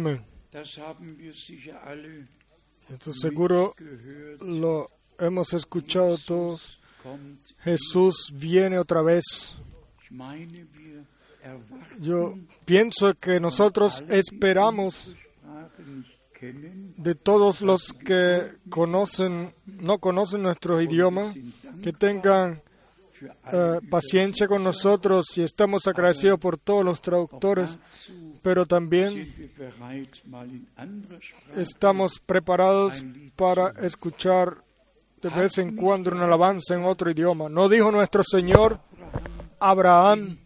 Amén. Esto seguro lo hemos escuchado todos. Jesús viene otra vez. Yo pienso que nosotros esperamos de todos los que conocen, no conocen nuestro idioma, que tengan eh, paciencia con nosotros y estamos agradecidos por todos los traductores, pero también estamos preparados para escuchar de vez en cuando una alabanza en otro idioma. ¿No dijo nuestro Señor Abraham,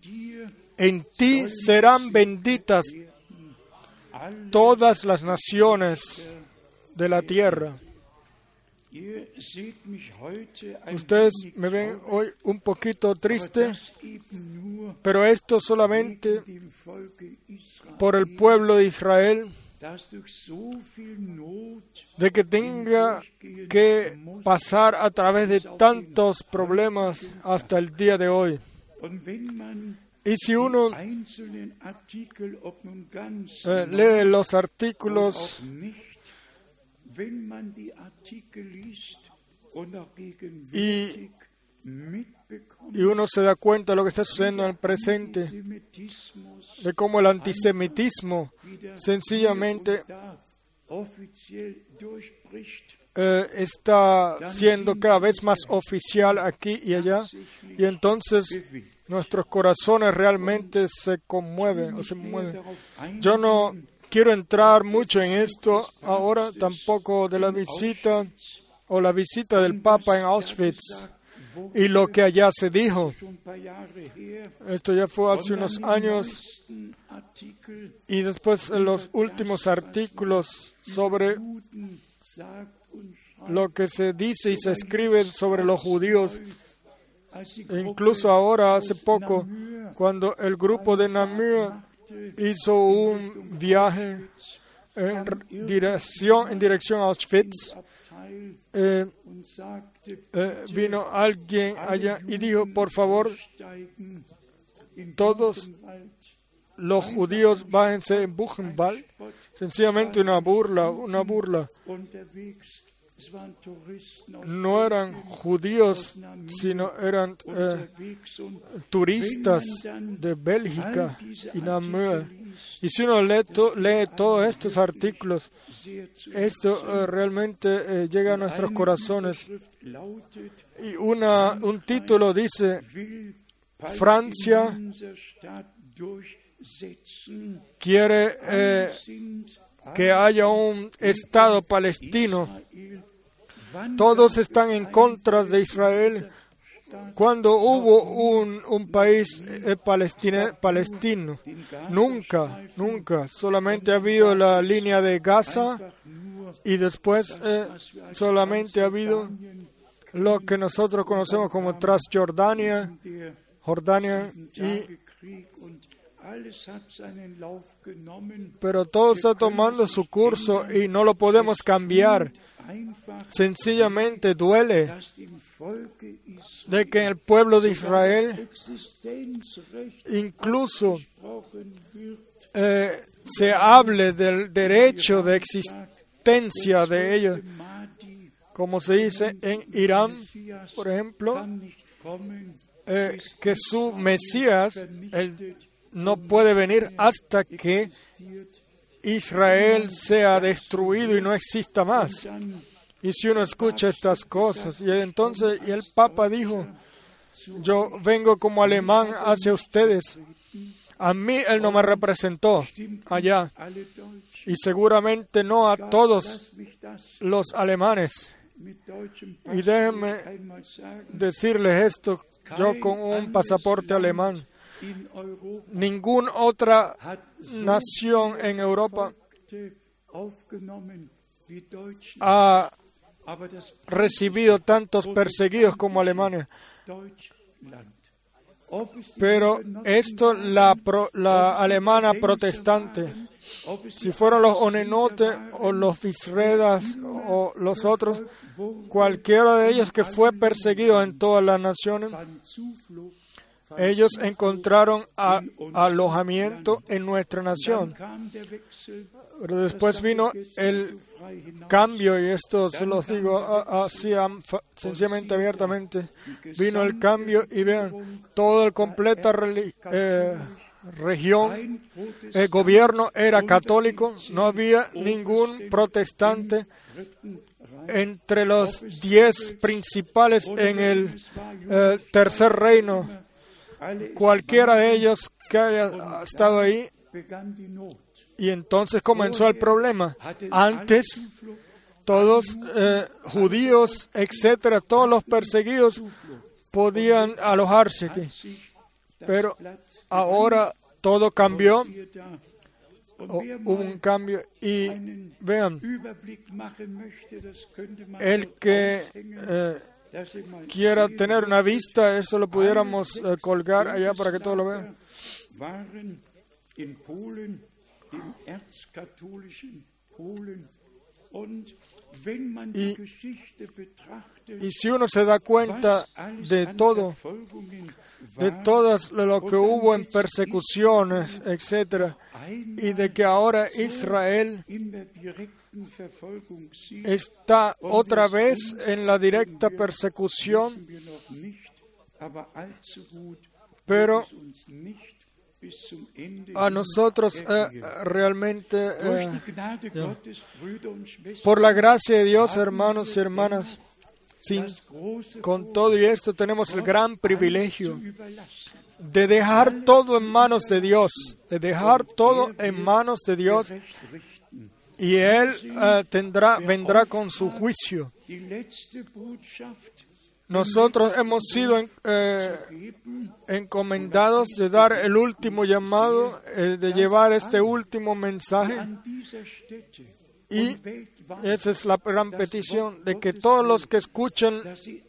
en ti serán benditas todas las naciones de la tierra? Ustedes me ven hoy un poquito triste, pero esto solamente por el pueblo de Israel, de que tenga que pasar a través de tantos problemas hasta el día de hoy. Y si uno eh, lee los artículos Y- y uno se da cuenta de lo que está sucediendo en el presente, de cómo el antisemitismo sencillamente eh, está siendo cada vez más oficial aquí y allá, y entonces nuestros corazones realmente se conmueven o se mueven. Yo no quiero entrar mucho en esto ahora, tampoco de la visita o la visita del Papa en Auschwitz y lo que allá se dijo. Esto ya fue hace unos años y después los últimos artículos sobre lo que se dice y se escribe sobre los judíos. incluso ahora, hace poco, cuando el grupo de Namur hizo un viaje en dirección, en dirección a Auschwitz, eh, eh, vino alguien allá y dijo, por favor, todos los judíos bájense en Buchenwald. Sencillamente una burla, una burla. No eran judíos, sino eran eh, turistas de Bélgica y Namur. Y si uno lee, to- lee todos estos artículos, esto eh, realmente eh, llega a nuestros corazones. Y un título dice, Francia quiere que haya un Estado palestino. Todos están en contra de Israel. Cuando hubo un, un país eh, palestino, nunca, nunca. Solamente ha habido la línea de Gaza y después eh, solamente ha habido lo que nosotros conocemos como Transjordania, Jordania y Pero todo está tomando su curso y no lo podemos cambiar. Sencillamente duele de que en el pueblo de Israel incluso eh, se hable del derecho de existencia de ellos, como se dice en Irán, por ejemplo, eh, que su Mesías él no puede venir hasta que Israel sea destruido y no exista más. Y si uno escucha estas cosas, y entonces y el Papa dijo, yo vengo como alemán hacia ustedes. A mí él no me representó allá y seguramente no a todos los alemanes. Y déjenme decirles esto, yo con un pasaporte alemán. Ninguna otra nación en Europa ha recibido tantos perseguidos como Alemania. Pero esto la, alemana protestante, si fueron los onenotes o los visredas o los otros, cualquiera de ellos que fue perseguido en todas las naciones, ellos encontraron alojamiento en nuestra nación. Pero después vino el cambio, y esto se los digo así sencillamente, abiertamente, vino el cambio y vean, todo el completa eh, región, el gobierno era católico, no había ningún protestante entre los diez principales en el eh, tercer reino. Cualquiera de ellos que haya estado ahí, y entonces comenzó el problema. Antes, todos eh, judíos, etcétera, todos los perseguidos podían alojarse aquí. Pero ahora todo cambió, hubo un cambio y vean, el que eh, quiera tener una vista, eso lo pudiéramos eh, colgar allá para que todos lo vean. Y- Y si uno se da cuenta de todo, de todas lo que hubo en persecuciones, etcétera, y de que ahora Israel está otra vez en la directa persecución, pero a nosotros eh, realmente, eh, por la gracia de Dios, hermanos y hermanas, con todo y esto tenemos el gran privilegio de dejar todo en manos de Dios, de dejar todo en manos de Dios. Y Él eh, tendrá, vendrá con su juicio. Nosotros hemos sido eh, encomendados de dar el último llamado, eh, de llevar este último mensaje. Y esa es la gran petición, de que todos los que escuchan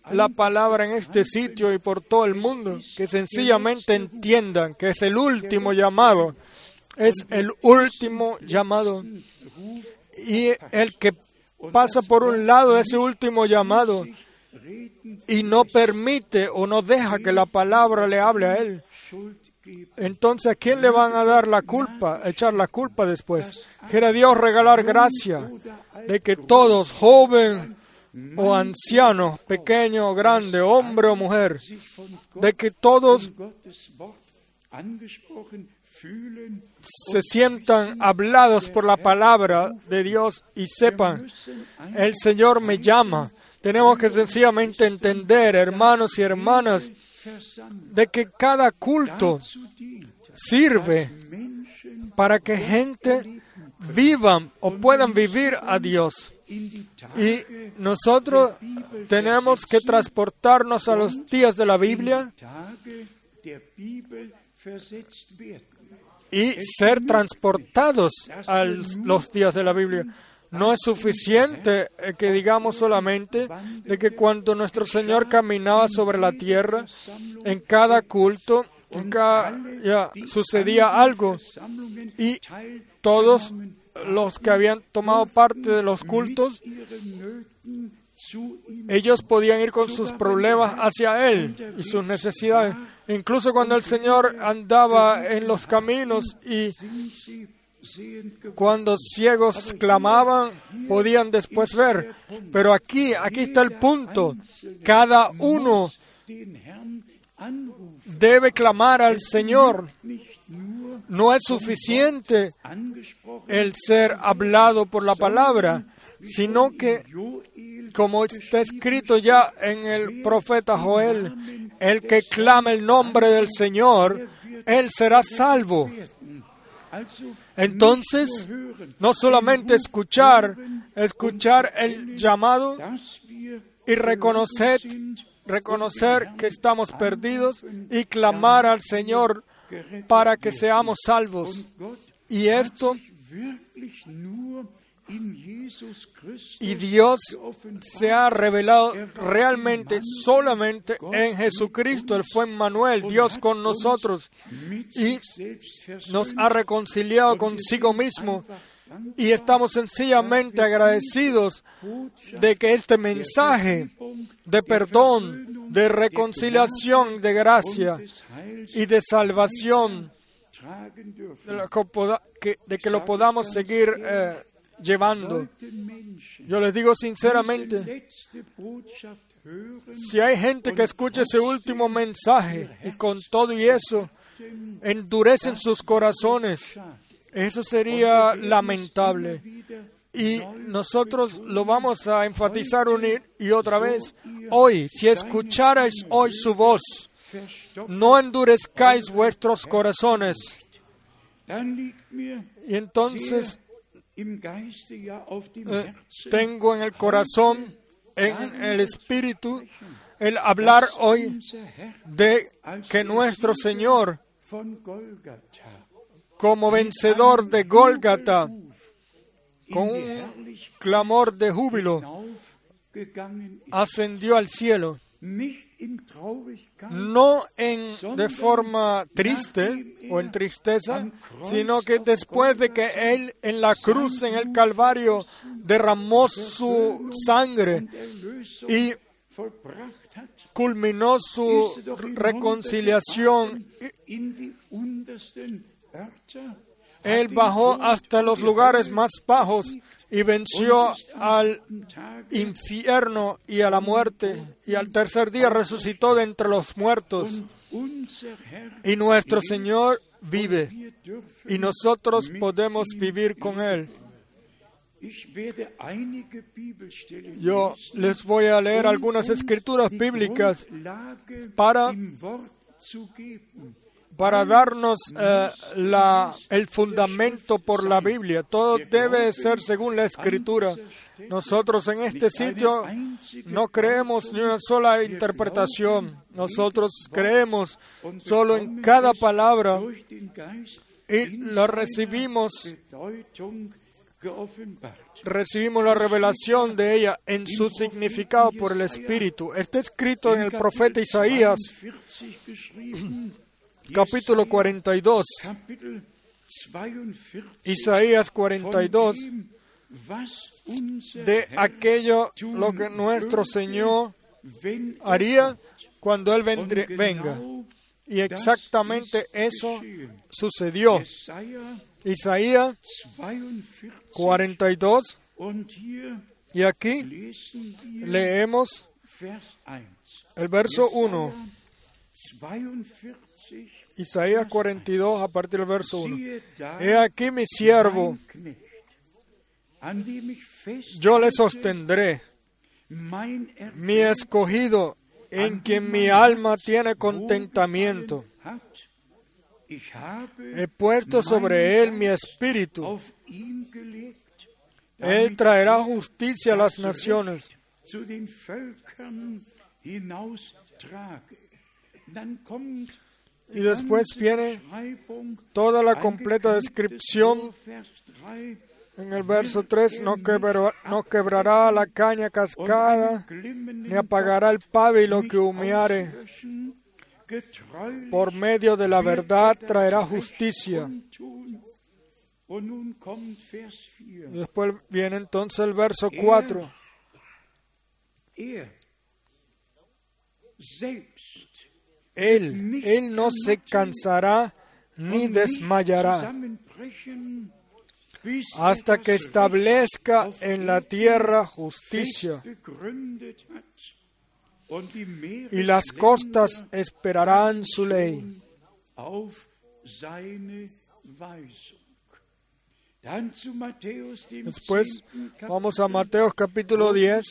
la palabra en este sitio y por todo el mundo, que sencillamente entiendan que es el último llamado, es el último llamado. Y el que pasa por un lado ese último llamado y no permite o no deja que la palabra le hable a él, entonces ¿a quién le van a dar la culpa, echar la culpa después? Quiere Dios regalar gracia de que todos, joven o anciano, pequeño o grande, hombre o mujer, de que todos Se sientan hablados por la palabra de Dios y sepan, el Señor me llama. Tenemos que sencillamente entender, hermanos y hermanas, de que cada culto sirve para que gente vivan o puedan vivir a Dios. Y nosotros tenemos que transportarnos a los días de la Biblia y ser transportados a los días de la Biblia. No es suficiente eh, que digamos solamente de que cuando nuestro Señor caminaba sobre la tierra, en cada culto, sucedía algo y todos los que habían tomado parte de los cultos, ellos podían ir con sus problemas hacia Él y sus necesidades. Incluso cuando el Señor andaba en los caminos y cuando ciegos clamaban, podían después ver. Pero aquí, aquí está el punto. Cada uno debe clamar al Señor. No es suficiente el ser hablado por la palabra, sino que como está escrito ya en el profeta Joel, el que clama el nombre del Señor, él será salvo. Entonces, no solamente escuchar, escuchar el llamado y reconocer, reconocer que estamos perdidos y clamar al Señor para que seamos salvos. Y esto, y Dios se ha revelado realmente solamente en Jesucristo. Él fue Emmanuel, Dios con nosotros. y nos ha reconciliado consigo mismo y estamos sencillamente agradecidos de que este mensaje de perdón, de reconciliación, de gracia y de salvación, de que lo podamos seguir eh, llevando. Yo les digo sinceramente, si hay gente que escuche ese último mensaje y con todo y eso endurecen sus corazones, eso sería lamentable. Y nosotros lo vamos a enfatizar una y otra vez. Hoy, si escucharais hoy su voz, no endurezcáis vuestros corazones. Y entonces eh, tengo en el corazón, en el espíritu, el hablar hoy de que nuestro Señor, como vencedor de Gólgata, con un clamor de júbilo, ascendió al cielo, no en, de forma triste o en tristeza, sino que después de que Él en la cruz, en el Calvario, derramó su sangre y culminó su reconciliación, él bajó hasta los lugares más bajos y venció al infierno y a la muerte, y al tercer día resucitó de entre los muertos. Y nuestro Señor vive, y nosotros podemos vivir con Él. Yo les voy a leer algunas escrituras bíblicas para para darnos eh, la, el fundamento por la Biblia. Todo debe ser según la Escritura. Nosotros en este sitio no creemos ni una sola interpretación. Nosotros creemos solo en cada palabra y la recibimos recibimos la revelación de ella en su significado por el Espíritu. Está escrito en el profeta Isaías capítulo 42, Isaías 42, de aquello lo que nuestro Señor haría cuando Él venga. Y exactamente eso sucedió. Isaías 42, y aquí leemos el verso 1. Isaías 42 a partir del verso 1. He aquí mi siervo, yo le sostendré, mi escogido, en quien mi alma tiene contentamiento. He puesto sobre él mi espíritu. Él traerá justicia a las naciones. Y después viene toda la completa descripción en el verso 3, no, no quebrará la caña cascada, ni apagará el pábilo que humeare. Por medio de la verdad traerá justicia. Después viene entonces el verso 4. Él, Él no se cansará ni desmayará hasta que establezca en la tierra justicia. Y las costas esperarán su ley. Después vamos a Mateo capítulo 10,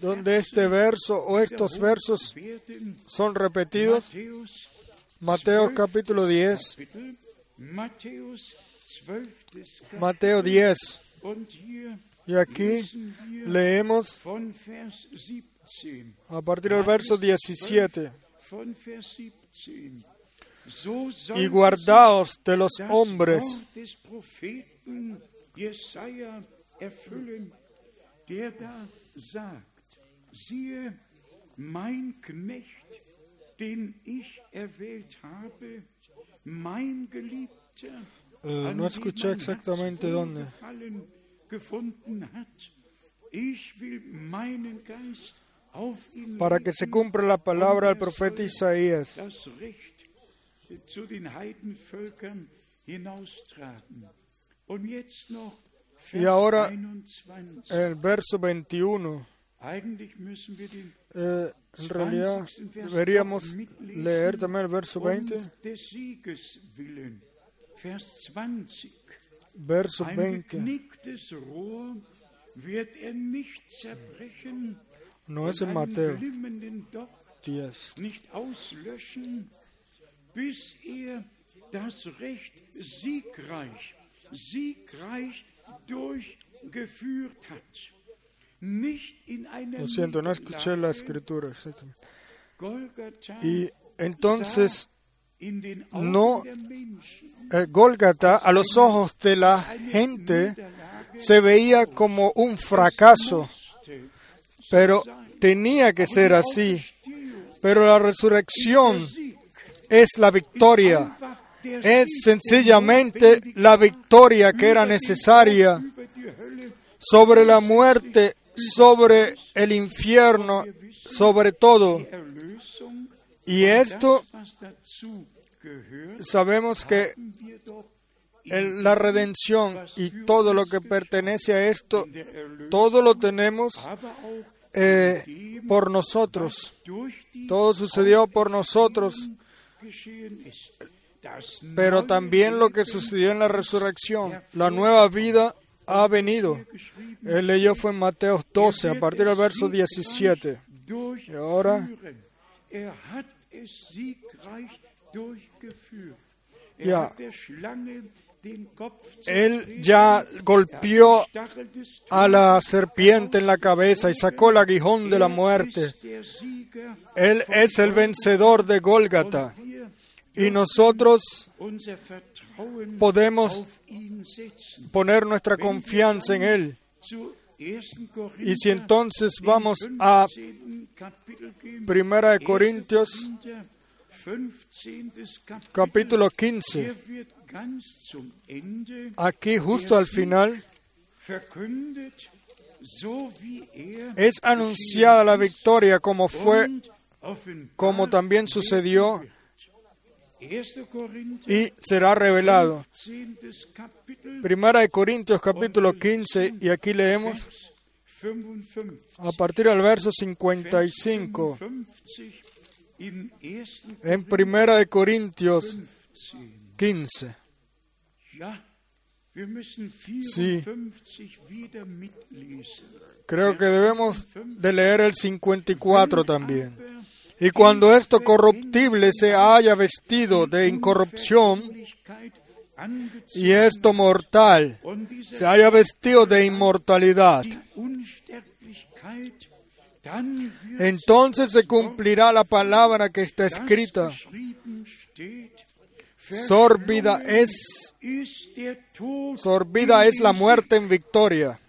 donde este verso o estos versos son repetidos. Mateo capítulo 10. Mateo 10. Y aquí leemos a partir del verso 17 y guardaos de los hombres. mein Knecht, den ich erwählt habe, mein Geliebter, uh, no escuché exactamente dónde. Para que se cumpla la palabra del profeta Isaías. Y ahora 21. el verso 21. Eigentlich müssen wir den eh, en realidad deberíamos leer también el verso 20. Vers 20. Verso Ein 20. geknicktes Rohr wird er nicht zerbrechen, No es Mateo glimmenden Docht 10. nicht auslöschen, bis er das Recht siegreich, siegreich durchgeführt hat. Nicht in einer Lo siento, no escuché la escritura. Y entonces no- eh, a los ojos de la gente se veía como un fracaso, pero tenía que ser así. Pero la resurrección es la victoria. Es sencillamente la victoria que era necesaria sobre la muerte, sobre el infierno, sobre todo. Y esto sabemos que la redención y todo lo que pertenece a esto, todo lo tenemos eh, por nosotros. Todo sucedió por nosotros, pero también lo que sucedió en la resurrección, la nueva vida ha venido. Él leyó fue en Mateo 12, a partir del verso 17. durchführen. ahora- er. Er Él ya golpeó des a la serpiente en la cabeza y sacó el aguijón de la Er muerte. Él es el vencedor de Gólgata. Y nosotros podemos poner nuestra confianza en Él. Zu 1. Korinther, Y si entonces vamos a 15. Kapitel gehen, Primera de 1. Corintios, Korinther, 15. Kapitel, capítulo 15, hier wird ganz zum Ende aquí justo al final, es anunciada la victoria como fue, como también sucedió 1. Korinther, y será revelado. 15. Kapitel, Primera de Corintios capítulo 15 y aquí leemos Vers 55. a partir del verso 55 55 im 1. en Primera de Corintios 15. 15. Ja, wir müssen Sí. 54 wieder mitlesen. Creo que debemos de leer el 54 también. Y cuando esto corruptible se haya vestido de incorrupción y esto mortal se haya vestido de inmortalidad, entonces se cumplirá la palabra que está escrita. Sorbida es, sorbida es la muerte en victoria.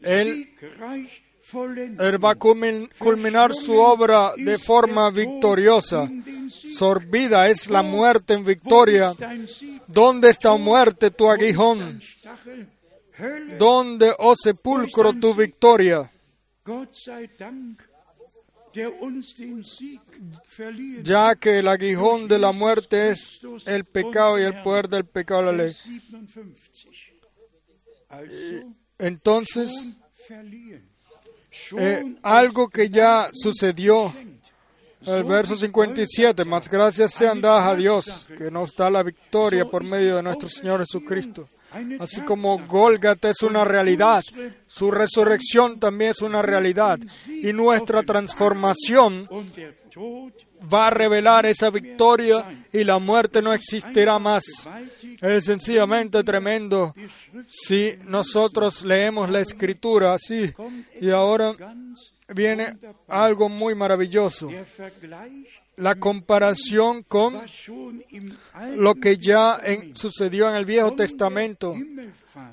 Él-. Él va a culmin- culminar su obra de forma victoriosa. Sorbida es la muerte en victoria. ¿Dónde está muerte tu aguijón? ¿Dónde, oh sepulcro, tu victoria? Ya que el aguijón de la muerte es el pecado y el poder del pecado de la ley. Vers 57. Also Entonces, eh, algo que ya sucedió, el verso 57, más gracias sean dadas a Dios, que nos da la victoria por medio de nuestro Señor Jesucristo. Así como Gólgata es una realidad, su resurrección también es una realidad. Y nuestra transformación va a revelar esa victoria y la muerte no existirá más. Es sencillamente tremendo si nosotros leemos la escritura así. Y ahora viene algo muy maravilloso. La comparación con lo que ya sucedió en el Viejo Testamento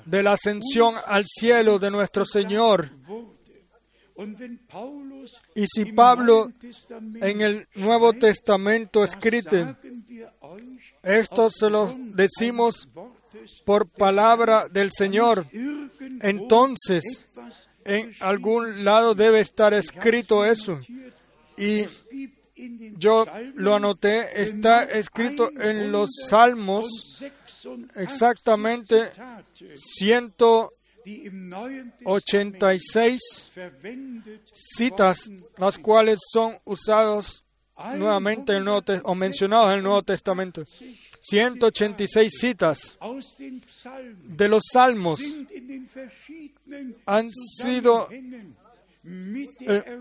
de la ascensión al cielo de nuestro Señor. Y si Pablo en el Nuevo Testamento escrito, esto se lo decimos por palabra del Señor, entonces En algún lado debe estar escrito eso. Y yo lo anoté, está escrito en los Salmos exactamente 186 citas, las cuales son usadas nuevamente en el Nuevo o mencionadas en el Nuevo Testamento. 186 citas de los salmos han sido eh,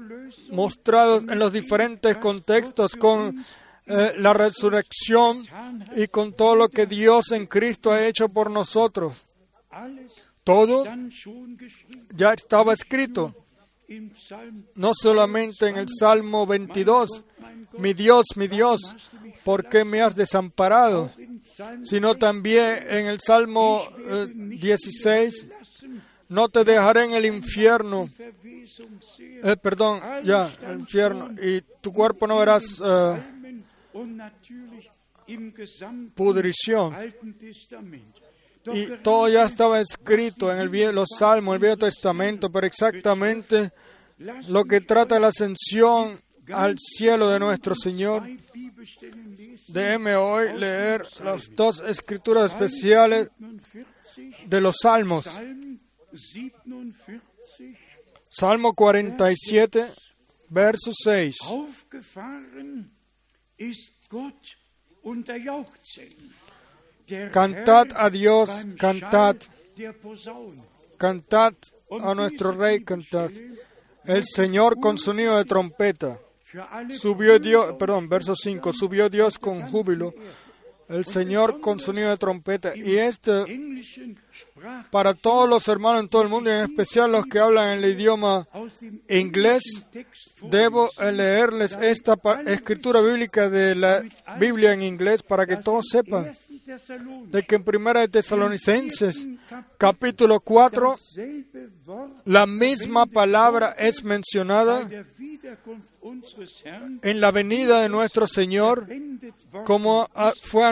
mostrados en los diferentes contextos con eh, la resurrección y con todo lo que Dios en Cristo ha hecho por nosotros. Todo ya estaba escrito, no solamente en el Salmo 22, mi Dios, mi Dios, ¿por qué me has desamparado? Sino también en el Salmo 16, eh, no te dejaré en el infierno. Eh, perdón, ya, el infierno. Y tu cuerpo no verás uh, pudrición. Y todo ya estaba escrito en el, los salmos, el Viejo Testamento, pero exactamente lo que trata la ascensión al cielo de nuestro Señor. Déjeme hoy leer las dos escrituras especiales de los salmos. Salmo 47, verso 6. Cantad a Dios, cantad, cantad a nuestro Rey, cantad. El Señor con sonido de trompeta. Subió Dios, perdón, verso 5, subió Dios con júbilo el Señor con sonido de trompeta. Y este, para todos los hermanos en todo el mundo, en especial los que hablan el idioma inglés, debo leerles esta escritura bíblica de la Biblia en inglés para que todos sepan de que en Primera de Tesalonicenses, capítulo 4, la misma palabra es mencionada en la venida de nuestro Señor, como fue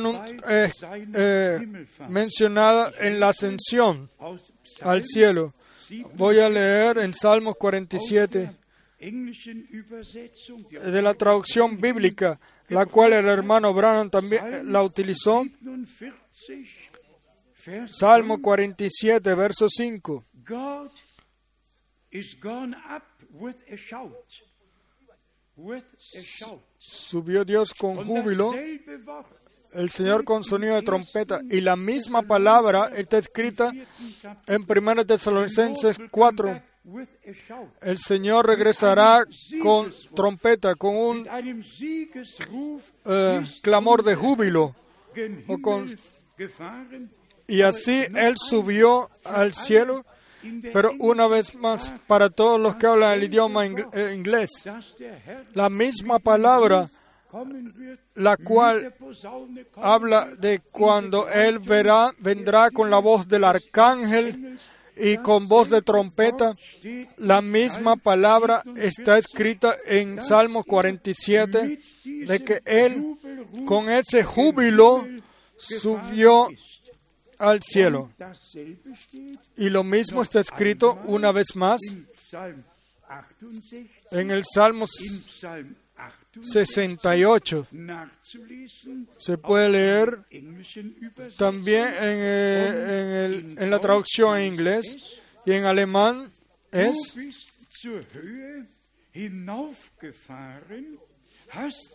eh, eh, mencionada en la ascensión al cielo. Voy a leer en Salmos 47 de la traducción bíblica, la cual el hermano Branham también la utilizó. Salmo 47, verso 5. Subió Dios con júbilo, el Señor con sonido de trompeta, y la misma palabra está escrita en 1 Tesalonicenses 4. El Señor regresará con trompeta, con un eh, clamor de júbilo. y así Él subió al cielo pero una vez más, para todos los que hablan el idioma eh, inglés, la misma palabra, la cual habla de cuando Él verá, vendrá con la voz del arcángel y con voz de trompeta, la misma palabra está escrita en Salmo 47, de que Él con ese júbilo subió al cielo. Y lo mismo está escrito una vez más en el Salmo 68. Se puede leer también en, en la traducción en inglés y en alemán es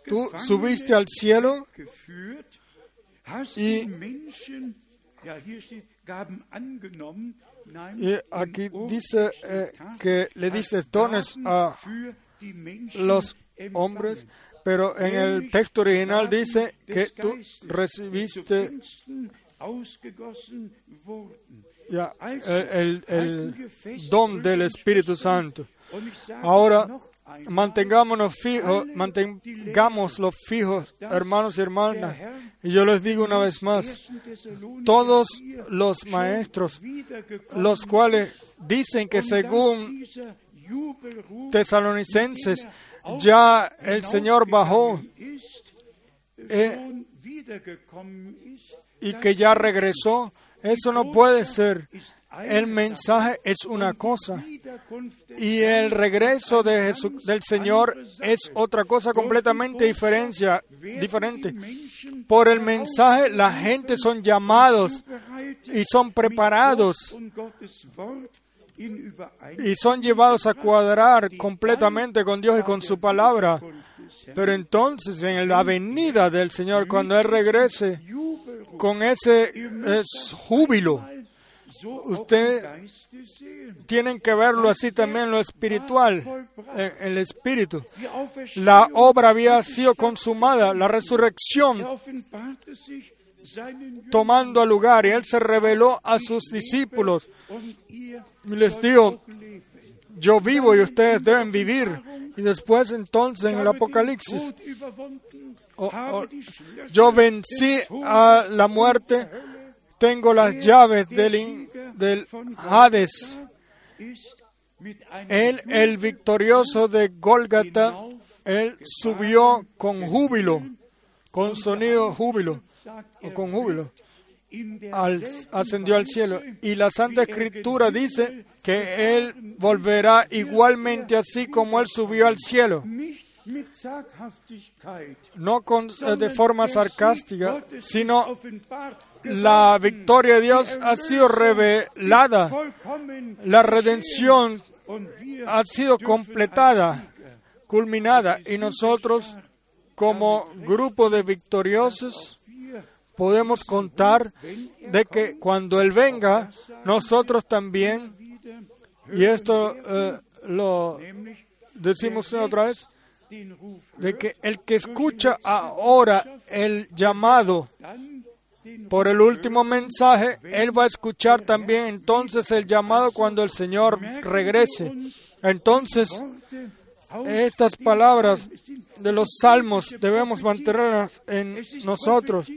Tú subiste al cielo y y aquí dice eh, que le dices dones a los hombres, pero en el texto original dice que tú recibiste el, el don del Espíritu Santo. Ahora, mantengámonos fijos, mantengámoslo fijos, hermanos y hermanas. Y yo les digo una vez más, todos los maestros, los cuales dicen que según tesalonicenses, ya el Señor bajó eh, y que ya regresó, eso no puede ser. El mensaje es una cosa y el regreso de del Señor es otra cosa completamente diferencia- diferente. Por el mensaje la gente son llamados y son preparados y son llevados a cuadrar completamente con Dios y con su palabra. Pero entonces en la venida del Señor, cuando Él regrese con ese eh, júbilo, usted tienen que verlo así también lo espiritual, en el espíritu. La obra había sido consumada, la resurrección tomando lugar y Él se reveló a sus discípulos y les dijo, yo vivo y ustedes deben vivir. Y después entonces en el Apocalipsis, oh, oh, yo vencí a la muerte, tengo las llaves del, del Hades. Él, el victorioso de Golgata, él subió con júbilo, con sonido júbilo, o con júbilo, al- ascendió al cielo. Y la Santa Escritura dice que él volverá igualmente así como él subió al cielo, no con, eh, de forma sarcástica, sino la victoria de Dios ha sido revelada, la redención ha sido completada, culminada, y nosotros como grupo de victoriosos podemos contar de que cuando Él venga, nosotros también, y esto eh, lo decimos otra vez, de que el que escucha ahora el llamado por el último mensaje, él va a escuchar también entonces el llamado cuando el Señor regrese. Entonces, estas palabras de los salmos debemos mantenerlas en nosotros.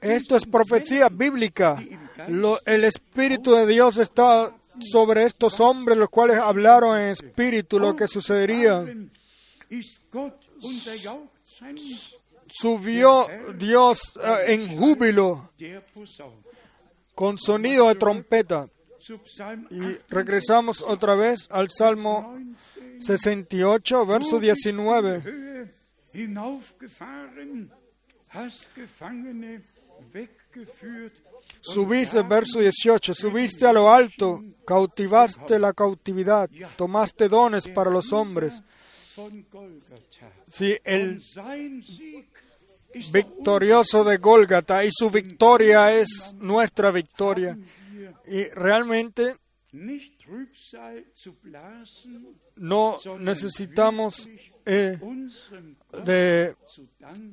Esto es profecía bíblica. El Espíritu de Dios está sobre estos hombres, los cuales hablaron en espíritu lo que sucedería. Subió Dios eh, en júbilo con sonido de trompeta. Y regresamos otra vez al Salmo 68, verso 19. Subiste, verso 18, subiste a lo alto, cautivaste la cautividad, tomaste dones para los hombres. Golgatha. Sí, el victorioso de Gólgata y su victoria es nuestra victoria. Y realmente no necesitamos de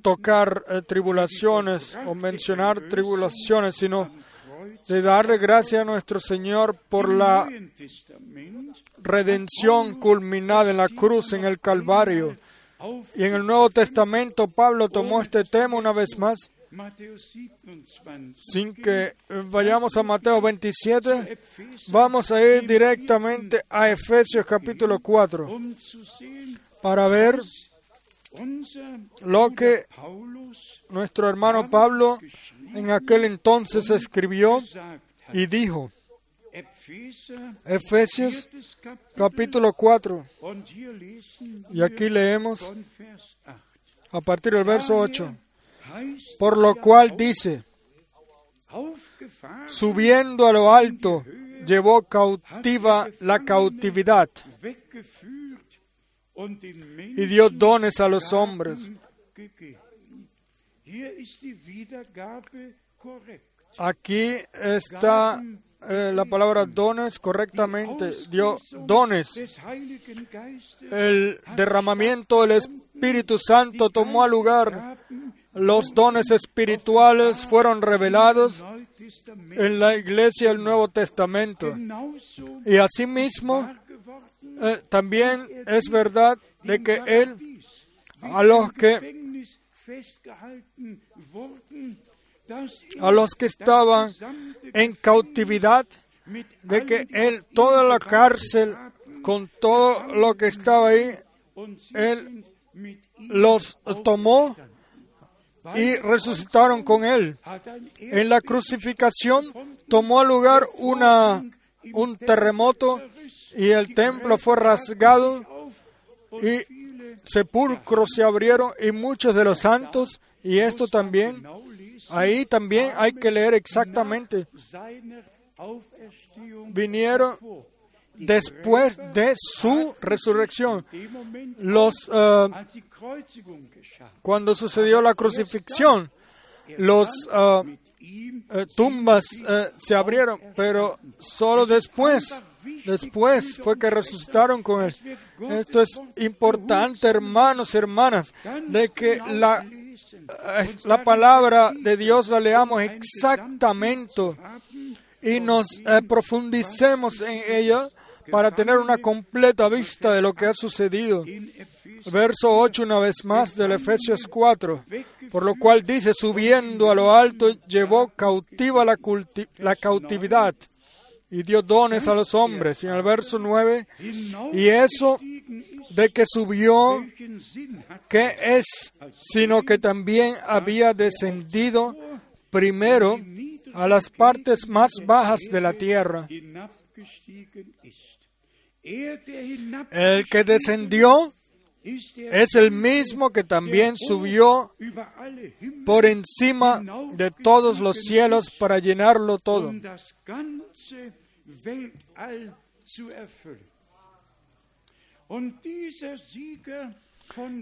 tocar eh, tribulaciones o mencionar tribulaciones, sino de darle gracias a nuestro Señor por la redención culminada en la cruz, en el Calvario. Y en el Nuevo Testamento Pablo tomó este tema una vez más, Matthäus 27, sin que eh, vayamos a Mateo 27, Epheser, vamos a ir directamente a Efesios capítulo 4 para ver lo que nuestro hermano Pablo en aquel entonces escribió y dijo. Efesios capítulo 4 und hier lesen y aquí leemos von Vers 8. a partir del verso 8, Heißt por lo cual dice, subiendo a lo alto, llevó cautiva la cautividad y dio dones a los hombres. Aquí está eh, la palabra dones correctamente, dio dones. El derramamiento del Espíritu Santo tomó lugar, los dones espirituales fueron revelados en la iglesia del Nuevo Testamento. Y asimismo, eh, también es verdad de que Él a los que a los que estaban en cautividad, de que Él toda la cárcel con todo lo que estaba ahí Él los tomó y resucitaron con él. En la crucificación tomó lugar una, un terremoto y el templo fue rasgado y sepulcros se abrieron y muchos de los santos, y esto también, ahí también hay que leer exactamente, vinieron después de su resurrección. Los, uh, cuando sucedió la crucifixión, los uh, uh, tumbas se abrieron, pero solo después, después fue que resucitaron con él. Esto es importante, hermanos y hermanas, de que la, la palabra de Dios la leamos exactamente y nos profundicemos en ella para tener una completa vista de lo que ha sucedido. Verso 8 una vez más del Efesios 4, por lo cual dice, subiendo a lo alto, llevó cautiva la cautividad y dio dones a los hombres. Y en el verso 9, y eso de que subió, ¿qué es? Sino que también había descendido primero a las partes más bajas de la tierra. El que descendió es el mismo que también subió por encima de todos los cielos para llenarlo todo.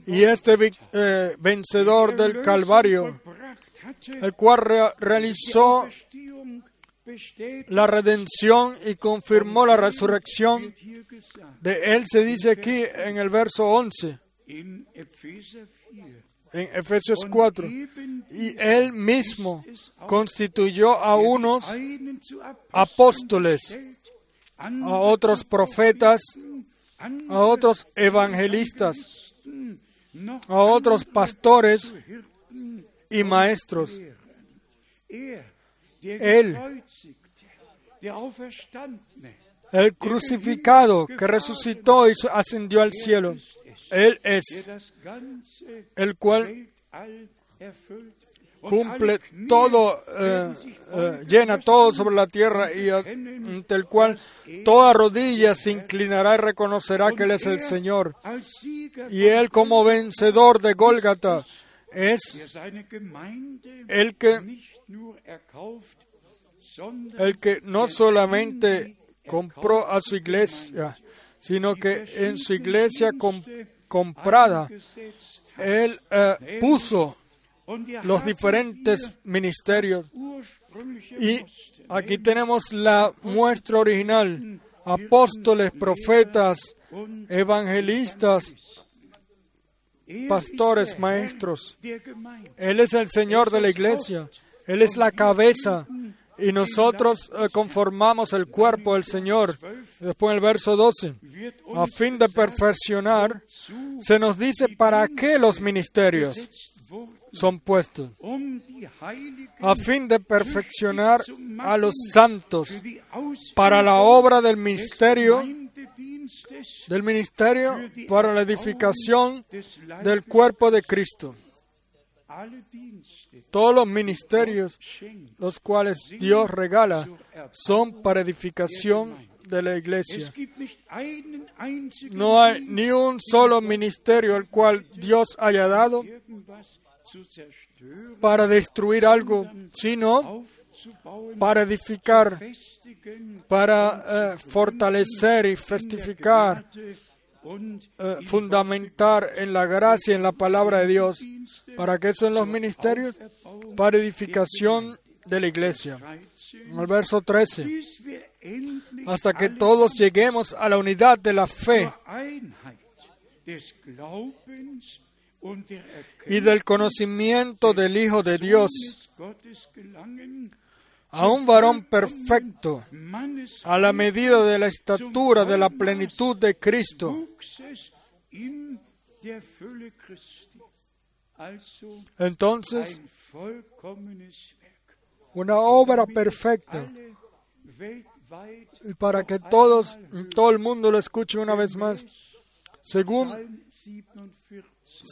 Y este eh, vencedor del Calvario, el cual realizó la redención y confirmó la resurrección. De él se dice aquí en el verso 11, en Efesios 4, y él mismo constituyó a unos apóstoles, a otros profetas, a otros evangelistas, a otros pastores y maestros. Él, el crucificado que resucitó y ascendió al cielo, Él es el cual cumple todo, eh, eh, llena todo sobre la tierra y ante el cual toda rodilla se inclinará y reconocerá que Él es el Señor. Y Él como vencedor de Gólgata es el que el que no solamente compró a su iglesia, sino que en su iglesia comprada, él eh, puso los diferentes ministerios. Y aquí tenemos la muestra original, apóstoles, profetas, evangelistas, pastores, maestros. Él es el Señor de la iglesia. Él es la cabeza y nosotros eh, conformamos el cuerpo del Señor. Después en el verso 12, a fin de perfeccionar, se nos dice para qué los ministerios son puestos. A fin de perfeccionar a los santos para la obra del ministerio del ministerio para la edificación del cuerpo de Cristo todos los ministerios, los cuales Dios regala, son para edificación de la iglesia. No hay ni un solo ministerio al cual Dios haya dado para destruir algo, sino para edificar, para eh, fortalecer y festificar eh, fundamentar en la gracia, y en la palabra de Dios. ¿Para qué son los ministerios? Para edificación de la iglesia. En el verso 13. Hasta que todos lleguemos a la unidad de la fe y del conocimiento del Hijo de Dios a un varón perfecto, a la medida de la estatura de la plenitud de Cristo. Entonces, una obra perfecta. Y para que todos, todo el mundo lo escuche una vez más, según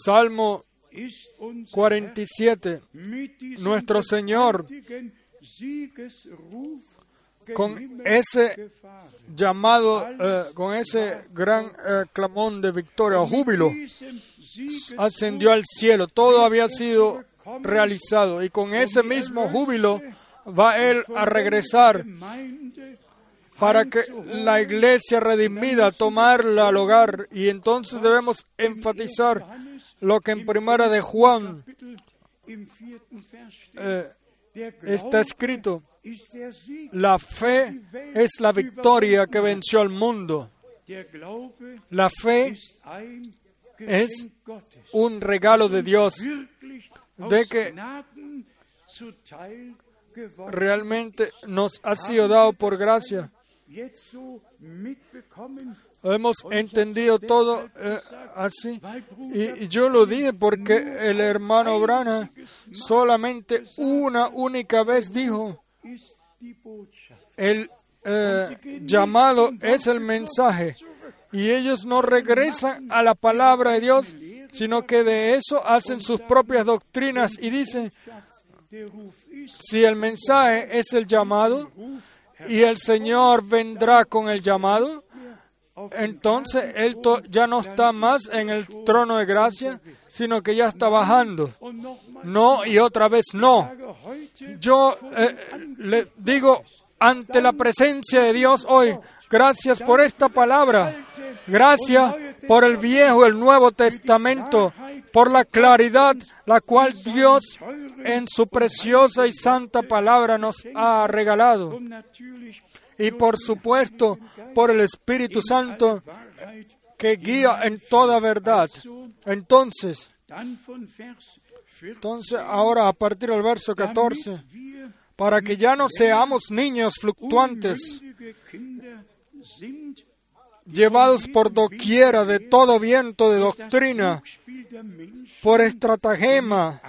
Salmo ist unser 47, mit diesem Nuestro Señor, con gen Himmel ese llamado, eh, con ese gran eh, clamón de victoria o júbilo, ascendió al cielo. Todo había sido realizado y con ese mismo júbilo va Él a regresar para que la iglesia redimida tomarla al hogar. Y entonces debemos enfatizar lo que en primera de Juan eh, está escrito. La fe es la victoria que venció al mundo. La fe es un regalo de Dios de que realmente nos ha sido dado por gracia. Hemos entendido todo eh, así. Y, y yo lo dije porque el hermano Brana solamente una única vez dijo, die Botschaft. el eh, llamado es el mensaje. Y ellos no regresan a la palabra de Dios, sino que de eso hacen sus propias doctrinas y dicen, si el mensaje es el llamado y el Señor vendrá con el llamado, entonces Él ya no está más en el trono de gracia, sino que ya está bajando. No y otra vez no. Yo eh, le digo ante la presencia de Dios hoy, gracias por esta palabra, gracias por el Viejo el Nuevo Testamento, por la claridad la cual Dios en su preciosa y santa palabra nos ha regalado. Y por supuesto, por el Espíritu Santo que guía en toda verdad. Entonces, Dann von Vers 14 entonces ahora a partir del verso 14, damit wir para que ya no seamos niños fluctuantes, llevados por doquiera de todo viento de doctrina, por estratagema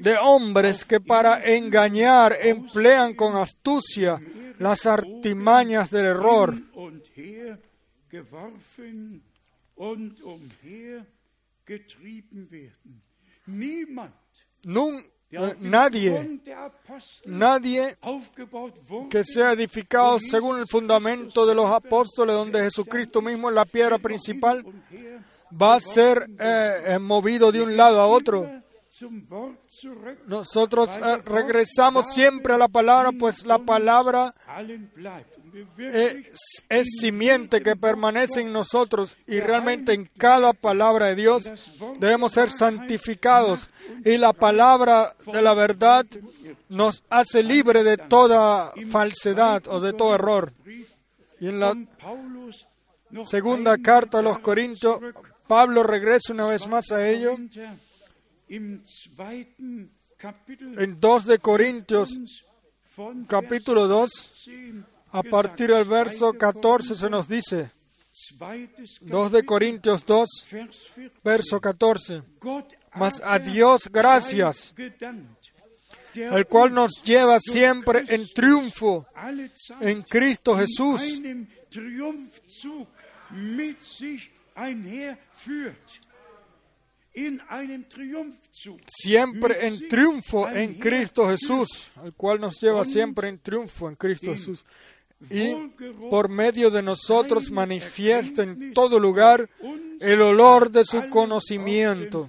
de hombres que para engañar emplean con astucia las artimañas del error. Nun, eh, nadie, nadie que sea edificado según el fundamento de los apóstoles, donde Jesucristo mismo es la piedra principal, va a ser eh, eh, movido de un lado a otro. Nosotros eh, regresamos siempre a la palabra, pues la palabra wirklich es, simiente que permanece en nosotros y realmente en cada palabra de Dios debemos ser santificados y la palabra de la verdad nos hace libre de toda falsedad o de todo error. Y en la segunda carta a los Corintios. Pablo regresa una vez más a ello. En 2 de Corintios, capítulo 2, Vers 10 a partir del verso 14 se nos dice, zweites 2 de Corintios 2, Vers 14. verso 14. Gott Mas a Dios gracias, el cual nos lleva siempre en triunfo en Cristo Jesús. Siempre en triunfo en Cristo Jesús, el cual nos lleva siempre en triunfo en Cristo Jesús. Y por medio de nosotros manifiesta en todo lugar el olor de su conocimiento.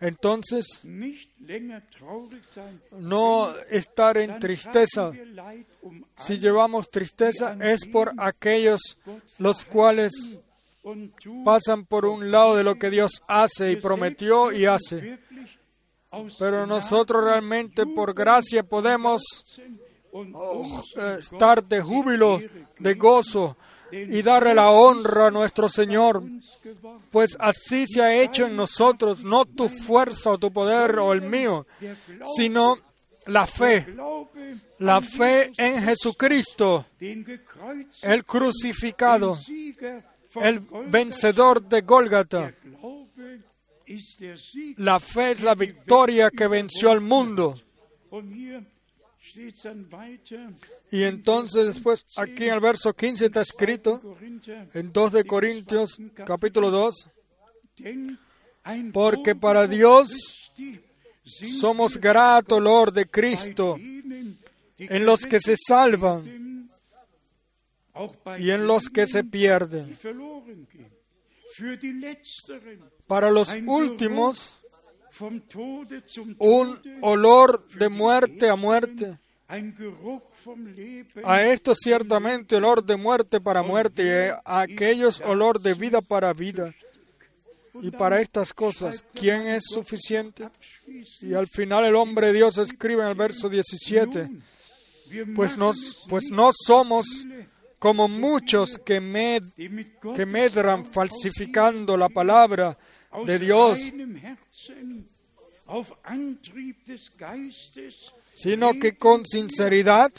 Entonces, no estar en tristeza. um Si llevamos tristeza es por aquellos los cuales pasan por un lado de lo que Dios hace y prometió y hace. Pero nosotros realmente por gracia podemos eh, estar de júbilo, de gozo y darle la honra a nuestro Señor. Pues así se ha hecho en nosotros, no tu fuerza o tu poder o el mío, sino la fe, la fe en Jesucristo, el crucificado, el vencedor de Gólgata. La fe es la victoria que venció al mundo. Y entonces después, aquí en el verso 15 está escrito, en 2 de Corintios capítulo 2, denn ein porque para Dios somos grato olor de Cristo en los que se salvan y en los que se pierden. Para los últimos, un olor de muerte a muerte. A estos ciertamente olor de muerte para muerte y a aquellos olor de vida para vida. Y para estas cosas, ¿quién es suficiente? Y al final el hombre de Dios escribe en el verso 17, Wir pues, nos, es pues no somos como muchos que, med- que medran falsificando la palabra de Dios, sino que con sinceridad,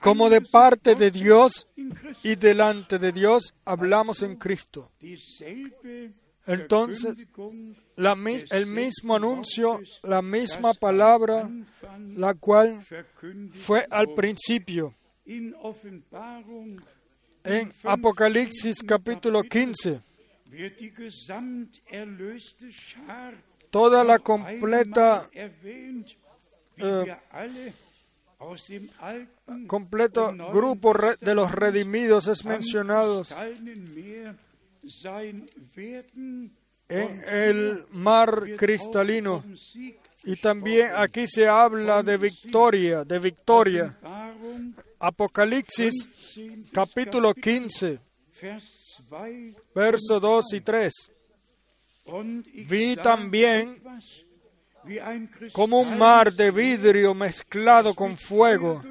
como de parte de Dios y delante de Dios, hablamos en Cristo. Entonces, el mismo anuncio, la misma palabra, la cual fue al principio. En Apocalipsis capítulo 15, wird die gesamterlöste Schar toda la completa, alten completo grupo de los redimidos es mencionado en el mar cristalino. Y también aquí se habla de victoria, de victoria. Apocalipsis 15. capítulo 15, Vers 2 verso 2 y 3. Und ich Vi también como un mar de vidrio mezclado con fuego.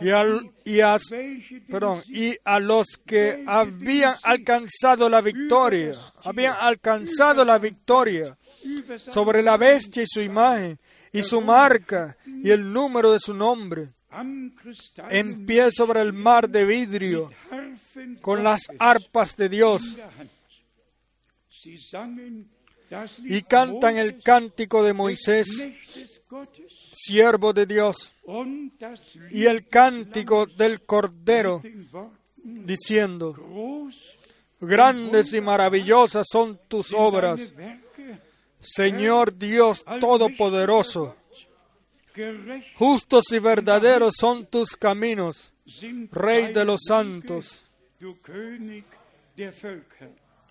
Y, y a, los que habían alcanzado la victoria, habían alcanzado la victoria sobre la bestia y su imagen, y su marca, y el número de su nombre, en pie sobre el mar de vidrio, con las arpas de Dios, y cantan el cántico de Moisés, siervo de Dios, y el cántico del Cordero, diciendo, grandes y maravillosas son tus obras, Señor Dios Todopoderoso. Justos y verdaderos son tus caminos, Rey de los santos.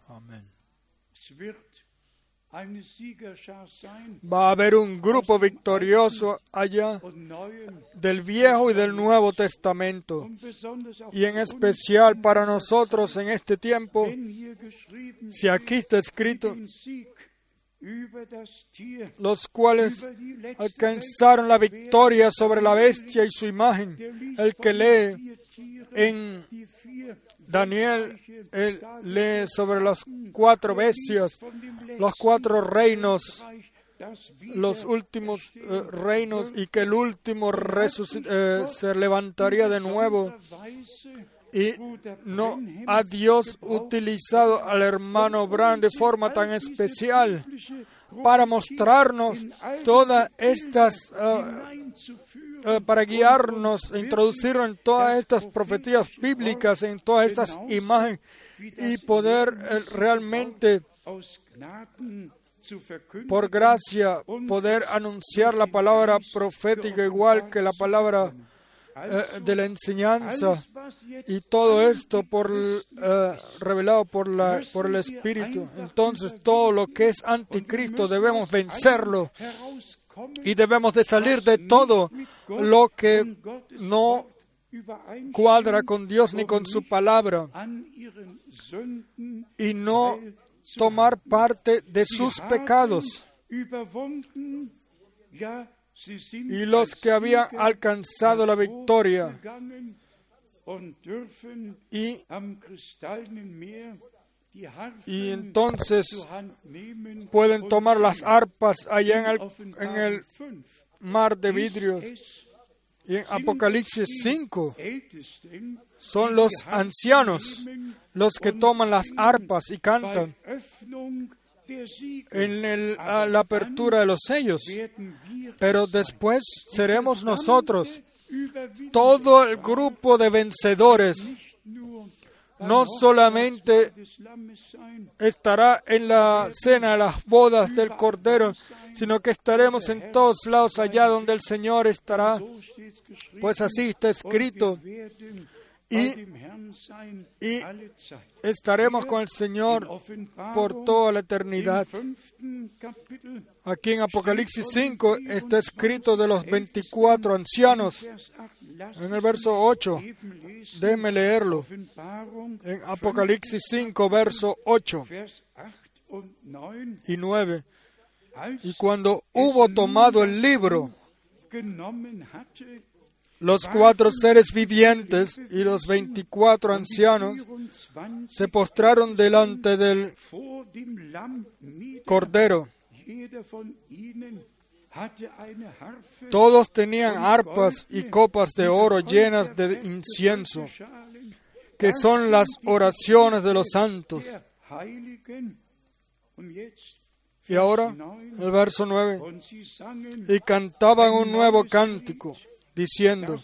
Amén. Va a haber un grupo victorioso allá del Viejo y del Nuevo Testamento. Y en especial para nosotros en este tiempo, si aquí está escrito, los cuales alcanzaron la victoria sobre la bestia y su imagen. El que lee en Daniel, él lee sobre las cuatro bestias, los cuatro reinos, los últimos eh, reinos y que el último eh, se levantaría de nuevo. Y no ha Dios utilizado al hermano Brand de forma tan especial para mostrarnos todas estas, ah, eh, para guiarnos, e introducirnos en todas estas profecías bíblicas, en todas estas imágenes y poder eh, realmente, por gracia, poder anunciar la palabra profética igual que la palabra eh, de la enseñanza y todo esto por eh, revelado por la por el espíritu. entonces todo lo que es anticristo debemos vencerlo y debemos de salir de todo lo que no cuadra con Dios ni con su palabra y no tomar parte de sus pecados y los que habían alcanzado la victoria y, y entonces pueden tomar las arpas allá en el, en el mar de vidrios. Y en Apocalipsis 5 son los ancianos los que toman las arpas y cantan en la apertura de los sellos. Pero después seremos nosotros, todo el grupo de vencedores, no solamente estará en la cena las bodas del Cordero, sino que estaremos en todos lados allá donde el Señor estará. Pues así está escrito. Y, y estaremos con el Señor por toda la eternidad. Aquí en Apocalipsis 5 está escrito de los 24 ancianos. En el verso 8, déjeme leerlo. En Apocalipsis 5, verso 8 y 9. Y cuando hubo tomado el libro, los cuatro seres vivientes y los veinticuatro ancianos se postraron delante del Cordero. Todos tenían arpas y copas de oro llenas de incienso, que son las oraciones de los santos. Y ahora, el verso 9, y cantaban un nuevo cántico diciendo,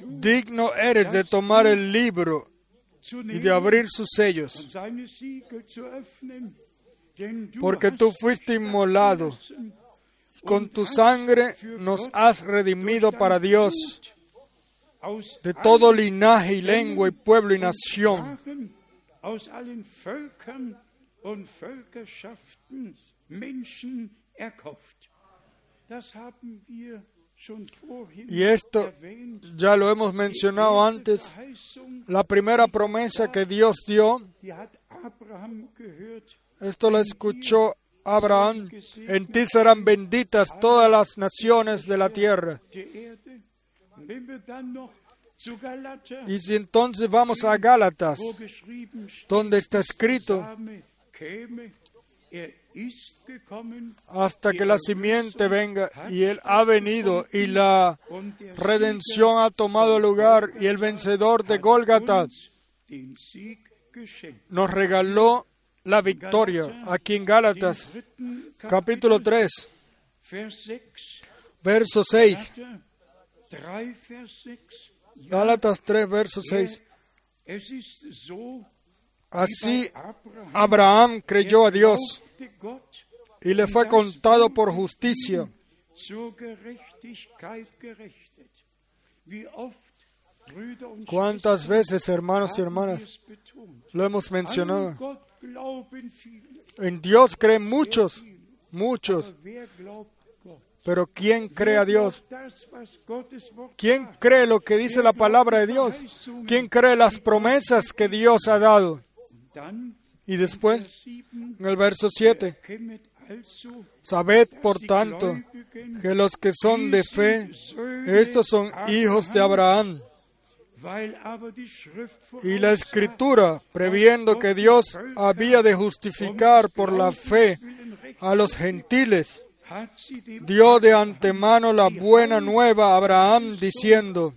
digno eres de tomar el libro y de abrir sus sellos, porque tú fuiste inmolado, con tu sangre nos has redimido para Dios de todo linaje y lengua y pueblo y nación und Völkerschaften Menschen erkauft. Das haben wir schon vorhin Y esto ya lo hemos mencionado antes. La primera promesa que Dios dio, esto lo escuchó Abraham, en ti serán benditas todas las naciones de la tierra. Y si entonces vamos a Gálatas, donde está escrito, Gekommen, hasta que la simiente venga, y Él ha venido, y la redención ha tomado lugar, y el vencedor de Gólgata nos regaló la victoria. Aquí en Gálatas, capítulo 3, Vers 6. verso 6. Galater 3, Vers 6. Gálatas 3, verso 6. Así Abraham creyó a Dios y le fue contado por justicia. ¿Cuántas veces, hermanos y hermanas, lo hemos mencionado? En Dios creen muchos, muchos, pero ¿quién cree a Dios? ¿Quién cree lo que dice la palabra de Dios? ¿Quién cree las promesas que Dios ha dado? Y después, Vers 7, en el verso 7, kennet also, sabed por tanto que los que son de fe, estos son hijos de Abraham. Y la escritura, previendo que Dios había de justificar por la fe a los gentiles, dio de antemano la buena nueva a Abraham diciendo,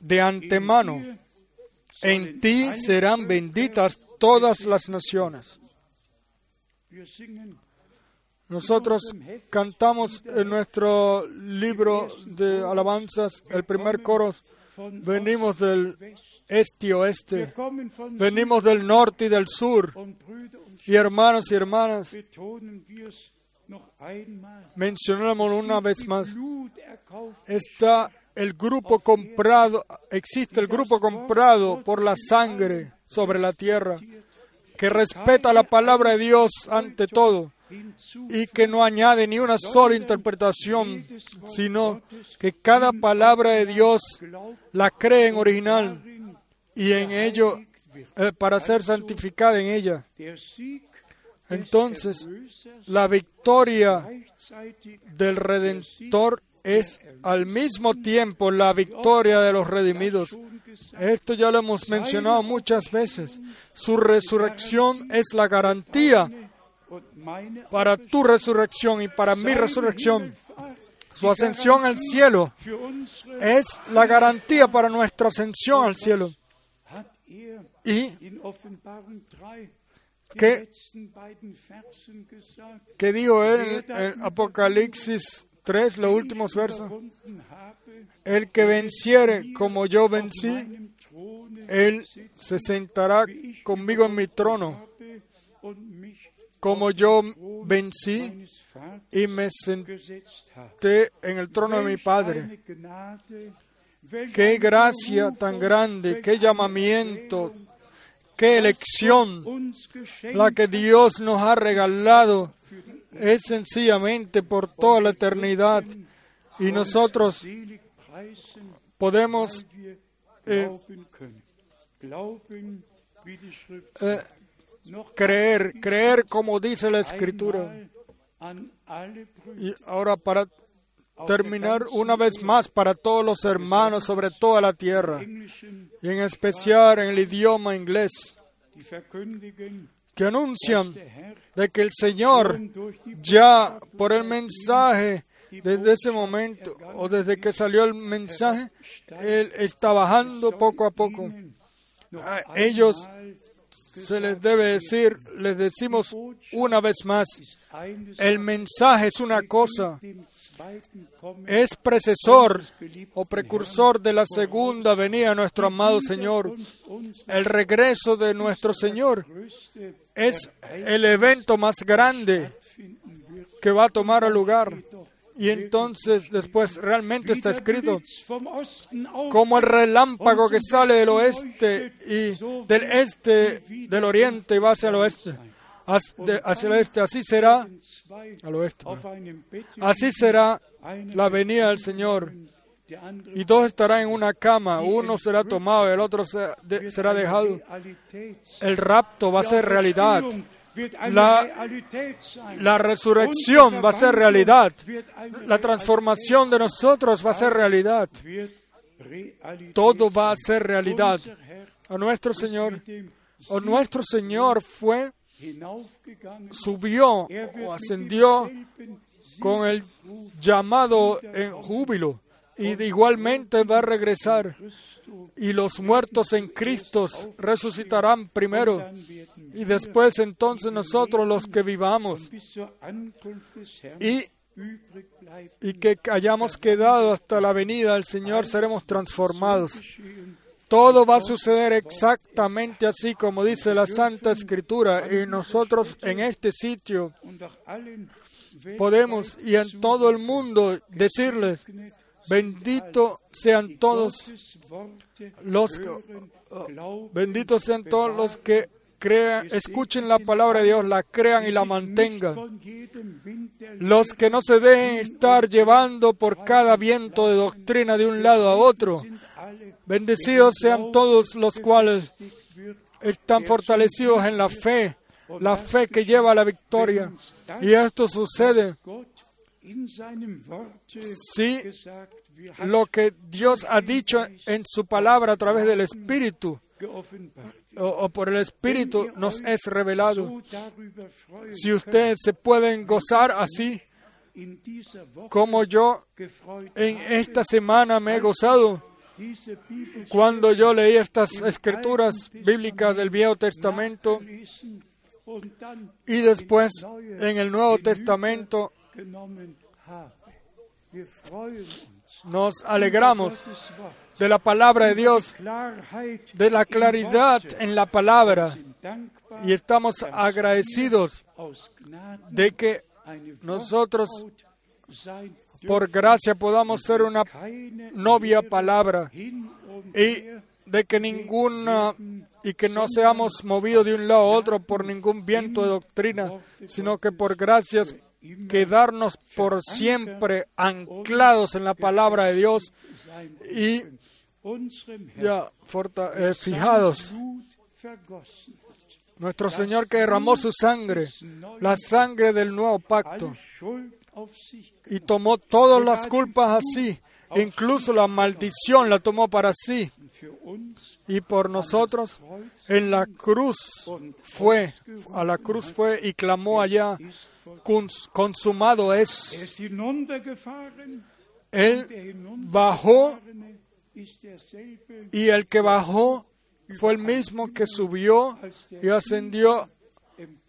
de antemano, en ti serán benditas todas las naciones. Nosotros cantamos en nuestro libro de alabanzas, el primer coro, venimos del este y oeste, venimos del norte y del sur, y hermanos y hermanas, mencionémoslo una vez más, está el grupo comprado, existe el grupo comprado por la sangre sobre la tierra, que respeta la palabra de Dios ante todo y que no añade ni una sola interpretación, sino que cada palabra de Dios la cree en original y en ello eh, para ser santificada en ella. Entonces, la victoria del Redentor es al mismo tiempo la victoria de los redimidos. Esto ya lo hemos mencionado muchas veces. Su resurrección es la garantía para tu resurrección y para mi resurrección. Su ascensión al cielo es la garantía para nuestra ascensión al cielo. Y in Offenbarung 3 ¿Qué, ¿Qué dijo él en Apocalipsis 3, los últimos versos? El que venciere como yo vencí, él se sentará conmigo en mi trono, como yo vencí y me senté en el trono de mi Padre. Qué gracia tan grande, qué llamamiento, qué elección la que Dios nos ha regalado es sencillamente por toda la eternidad y nosotros podemos eh, eh, creer, creer como dice la Escritura. Y ahora para terminar una vez más para todos los hermanos sobre toda la tierra, y en especial en el idioma inglés, que anuncian de que el Señor ya por el mensaje desde ese momento o desde que salió el mensaje, Él está bajando poco a poco. A ellos se les debe decir, les decimos una vez más, el mensaje es una cosa, es precesor o precursor de la segunda venida de nuestro amado Señor. El regreso de nuestro Señor es el evento más grande que va a tomar lugar. Y entonces después realmente está escrito como el relámpago que sale del oeste y del este, del oriente y va hacia el oeste. Hacia el oeste, así será al oeste. Así será la venida del Señor. Y dos estarán en una cama, uno será tomado y el otro será dejado. El rapto va a ser realidad. La, la, resurrección va a ser realidad. La transformación de nosotros va a ser realidad. Todo va a ser realidad. A nuestro Señor, o nuestro Señor fue, subió o ascendió con el llamado en júbilo y igualmente va a regresar. Y los muertos en Cristo resucitarán primero. Y después entonces nosotros los que vivamos. Y, y que hayamos quedado hasta la venida del Señor seremos transformados. Todo va a suceder exactamente así como dice la Santa Escritura y nosotros en este sitio podemos y en todo el mundo decirles, bendito sean todos los benditos sean todos los que crean, escuchen la palabra de Dios, la crean y la mantengan. Los que no se dejen estar llevando por cada viento de doctrina de un lado a otro. Bendecidos sean todos los cuales están fortalecidos en la fe, la fe que lleva a la victoria. Y esto sucede si lo que Dios ha dicho en su palabra a través del Espíritu o, por el Espíritu nos es revelado. Si ustedes se pueden gozar así, como yo en esta semana me he gozado, cuando yo leí estas escrituras bíblicas del Viejo Testamento y después en el Nuevo Testamento nos alegramos de la palabra de Dios, de la claridad en la palabra y estamos agradecidos de que nosotros por gracia podamos ser una novia palabra y de que ninguna y que no seamos movidos de un lado a otro por ningún viento de doctrina, sino que por gracias quedarnos por siempre anclados en la palabra de Dios y ya eh, fijados. Nuestro Señor que derramó su sangre, la sangre del nuevo pacto, y tomó todas las culpas así, incluso la maldición la tomó para sí. Y por nosotros en la cruz fue, a la cruz fue y clamó allá, consumado es. Él bajó y el que bajó fue el mismo que subió y ascendió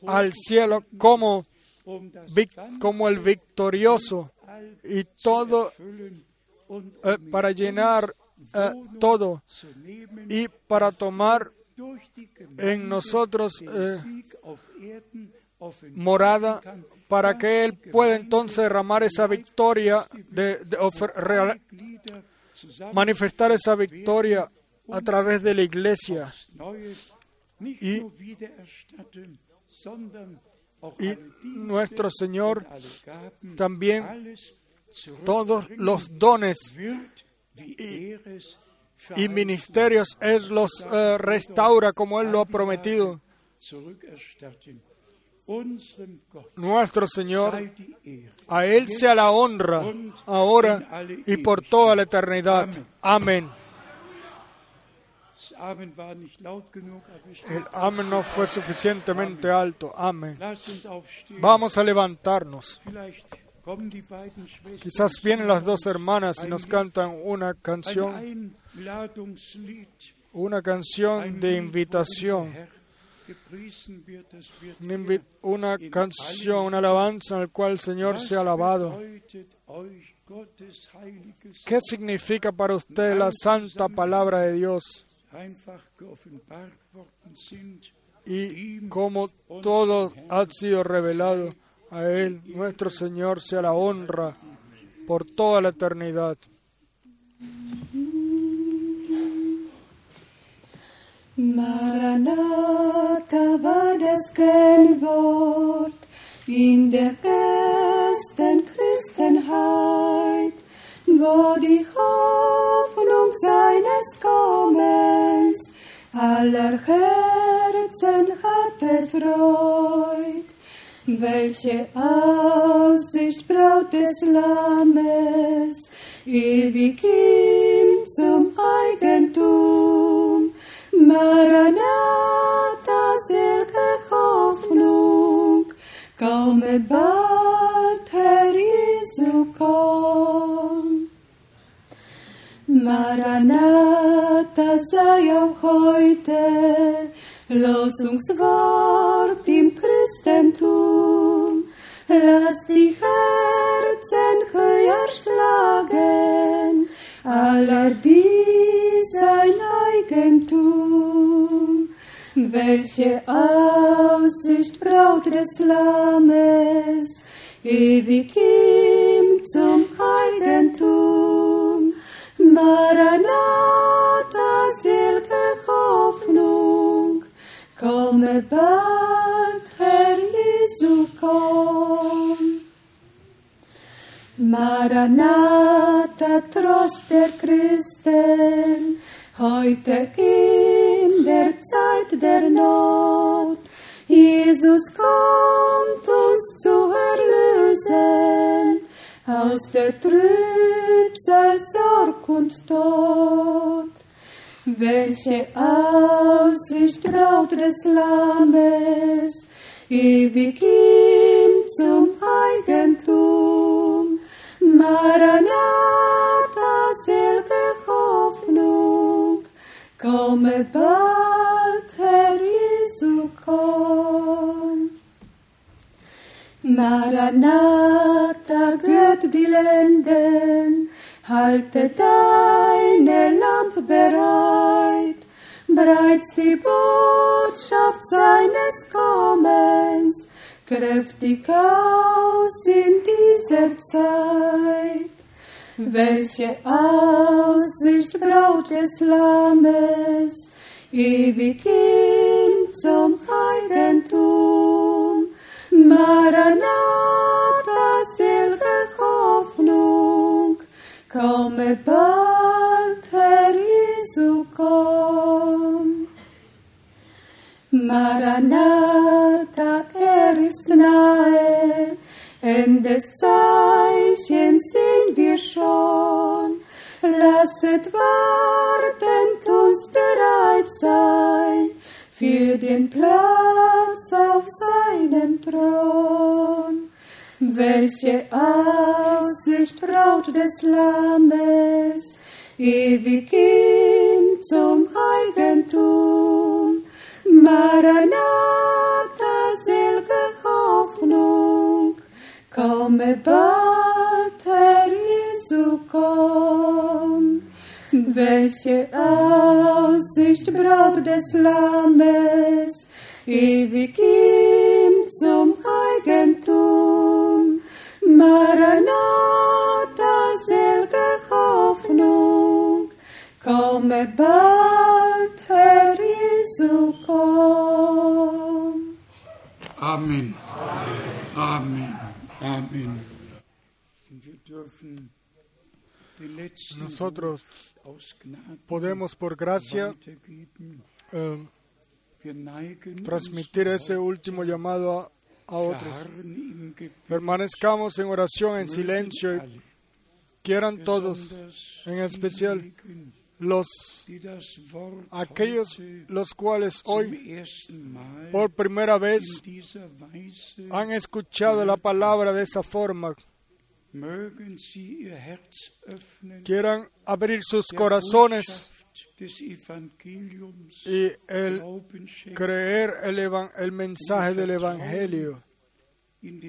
al cielo como, como el victorioso y todo eh, para llenar eh, todo y para tomar en nosotros eh, morada para que Él pueda entonces derramar esa victoria, de, manifestar esa victoria a través de la iglesia. Y- Y nuestro Señor también todos los dones y ministerios Él los eh, restaura como Él lo ha prometido. Nuestro Señor, a Él sea la honra ahora y por toda la eternidad. Amén. El amén no fue suficientemente alto. Amén. Vamos a levantarnos. Quizás vienen las dos hermanas y nos cantan una canción, una canción de invitación, una, canción, una alabanza en la cual el Señor Was sea alabado. ¿Qué significa para usted la santa palabra de Dios? Y como todo ha sido revelado a Él, nuestro Señor sea la honra por toda la eternidad. Maranatha war das Kennwort in der ersten Christenheit, wo die Hoffnung seines Kommens aller Herzen hat erfreut. Welche Aussicht Braut des Lammes, ewig ihm zum Eigentum. Maranatha, selge Hoffnung, komme bald, Herr Jesu, komm. Maranatha sei auch heute Losungswort im Christentum. Lass die Herzen höher schlagen, aller dies sein Eigentum. Welche Aussicht Braut des Lammes, ewig ihm zum Eigentum. Maranatha, selge Hoffnung, komme bald, Herr Jesu, komm. Maranatha, Trost der Christen, heute in der Zeit der Not. Jesus kommt uns zu erlösen aus der Trübsal, Sorg und Tod. Welche Aussicht Braut des Lammes, ewig ihm zum Eigentum. Maranatha, selge Hoffnung, komme bald, Herr Jesu, komm. Maranatha, gehört die Lenden, halte deine Lampe bereit, bereits die Botschaft seines Kommens, kräftig aus in dieser Zeit. Welche Aussicht Braut des Lammes, ewig ihm zum Eigentum. Bald, Herr Jesu, komm. Maranatha, er ist nahe, Endes Zeichen sehen wir schon. Lasset wartend uns bereit sein für den Platz auf seinem Thron. Welche sich Braut des Lammes, ewig ihm zum Eigentum. Maranatha, selge Hoffnung, komme bald, Herr Jesu, komm. Welche Aussicht, Braut des Lammes, ewig ihm zum Eigentum. Den letzten Nosotros podemos por gracia neigen transmitir ese último llamado a, a otros. Permanezcamos en oración, en silencio y quieran todos, en especial los aquellos los cuales hoy por primera vez han escuchado la palabra de esa forma, quieran abrir sus corazones y el creer el, evan- el mensaje del Evangelio. in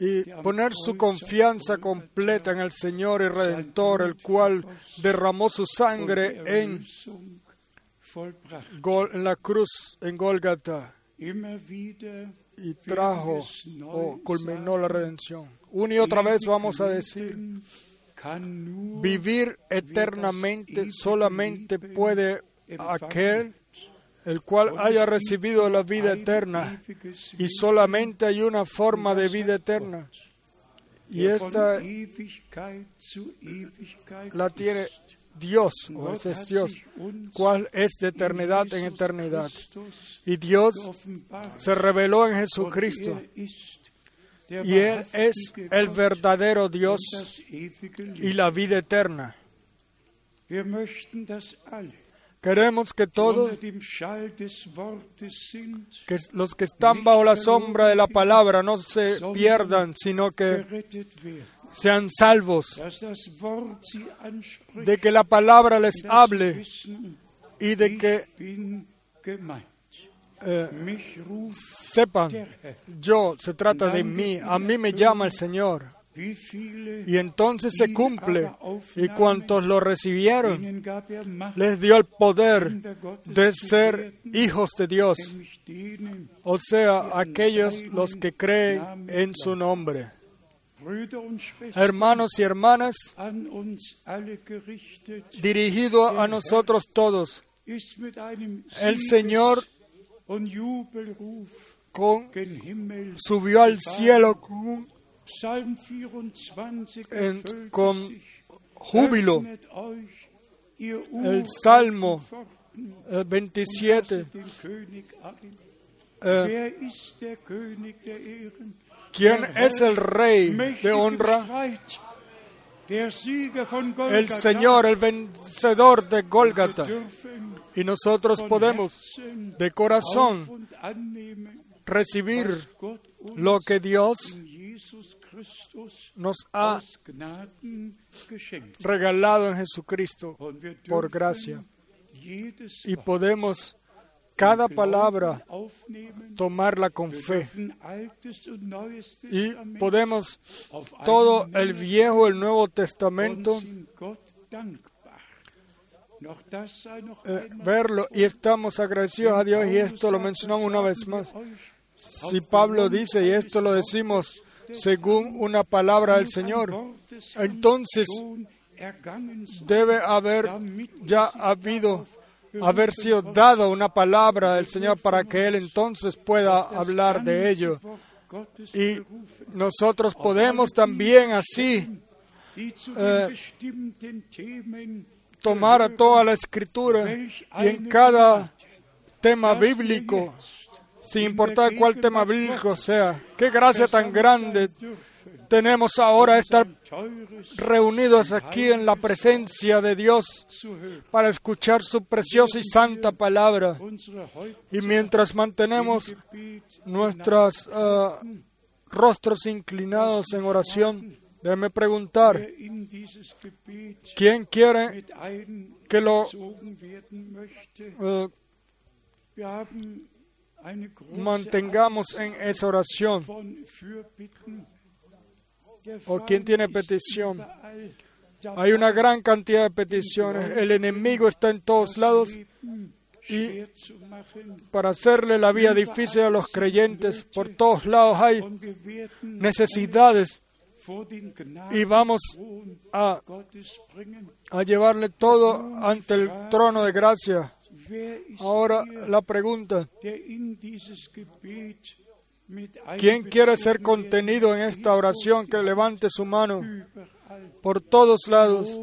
y poner su confianza completa en el Señor y Redentor, el cual derramó su sangre en, en la cruz, en wieder y trajo o culminó la redención. Una y otra vez vamos a decir, vivir eternamente solamente puede aquel el cual haya recibido la vida eterna y solamente hay una forma de vida eterna. y esta la tiene. Dios o ese es Dios cual es de eternidad en eternidad. Y Dios se reveló en Jesucristo. y él es el verdadero Dios y la vida eterna Queremos que todos que los que están bajo la sombra de la palabra no se pierdan, sino que sean salvos, de que la palabra les hable y de que eh, sepan, yo, se trata de mí, a mí me llama el Señor. Y entonces se cumple, y cuantos lo recibieron, er les dio el poder de ser hijos de Dios, o sea, aquellos los que creen en su nombre. Hermanos y hermanas, dirigido a nosotros todos, el Señor con, subió al cielo con, un- Psalm 24 en- con júbilo. El Salmo Pforten, eh, und 27. lasset den König ein. eh, Ehren? ¿Quién es el rey de honra? El. Señor, el vencedor de Gólgata. Y nosotros podemos de corazón recibir lo que Dios nos ha regalado en Jesucristo por gracia. Y podemos cada palabra tomarla con fe. Y podemos todo el Viejo, el Nuevo Testamento eh, verlo y estamos agradecidos a Dios y esto lo mencionamos una vez más. Si Pablo dice, y esto lo decimos según una palabra del Señor, entonces debe haber ya habido, haber sido dado una palabra del Señor para que Él entonces pueda hablar de ello. Y nosotros podemos también así eh, tomar toda la escritura y en cada tema bíblico, sin importar cuál tema bíblico sea, qué gracia tan grande tenemos ahora estar reunidos aquí en la presencia de Dios para escuchar su preciosa y santa palabra. Y mientras mantenemos nuestros uh, rostros inclinados en oración, déjeme preguntar, ¿quién quiere que lo uh, mantengamos en esa oración? o quién tiene petición. Hay una gran cantidad de peticiones. El enemigo está en todos lados y para hacerle la vida difícil a los creyentes, por todos lados hay necesidades y vamos a, a llevarle todo ante el trono de gracia. Ahora la pregunta, ¿quién quiere ser contenido en esta oración que levante su mano por todos lados?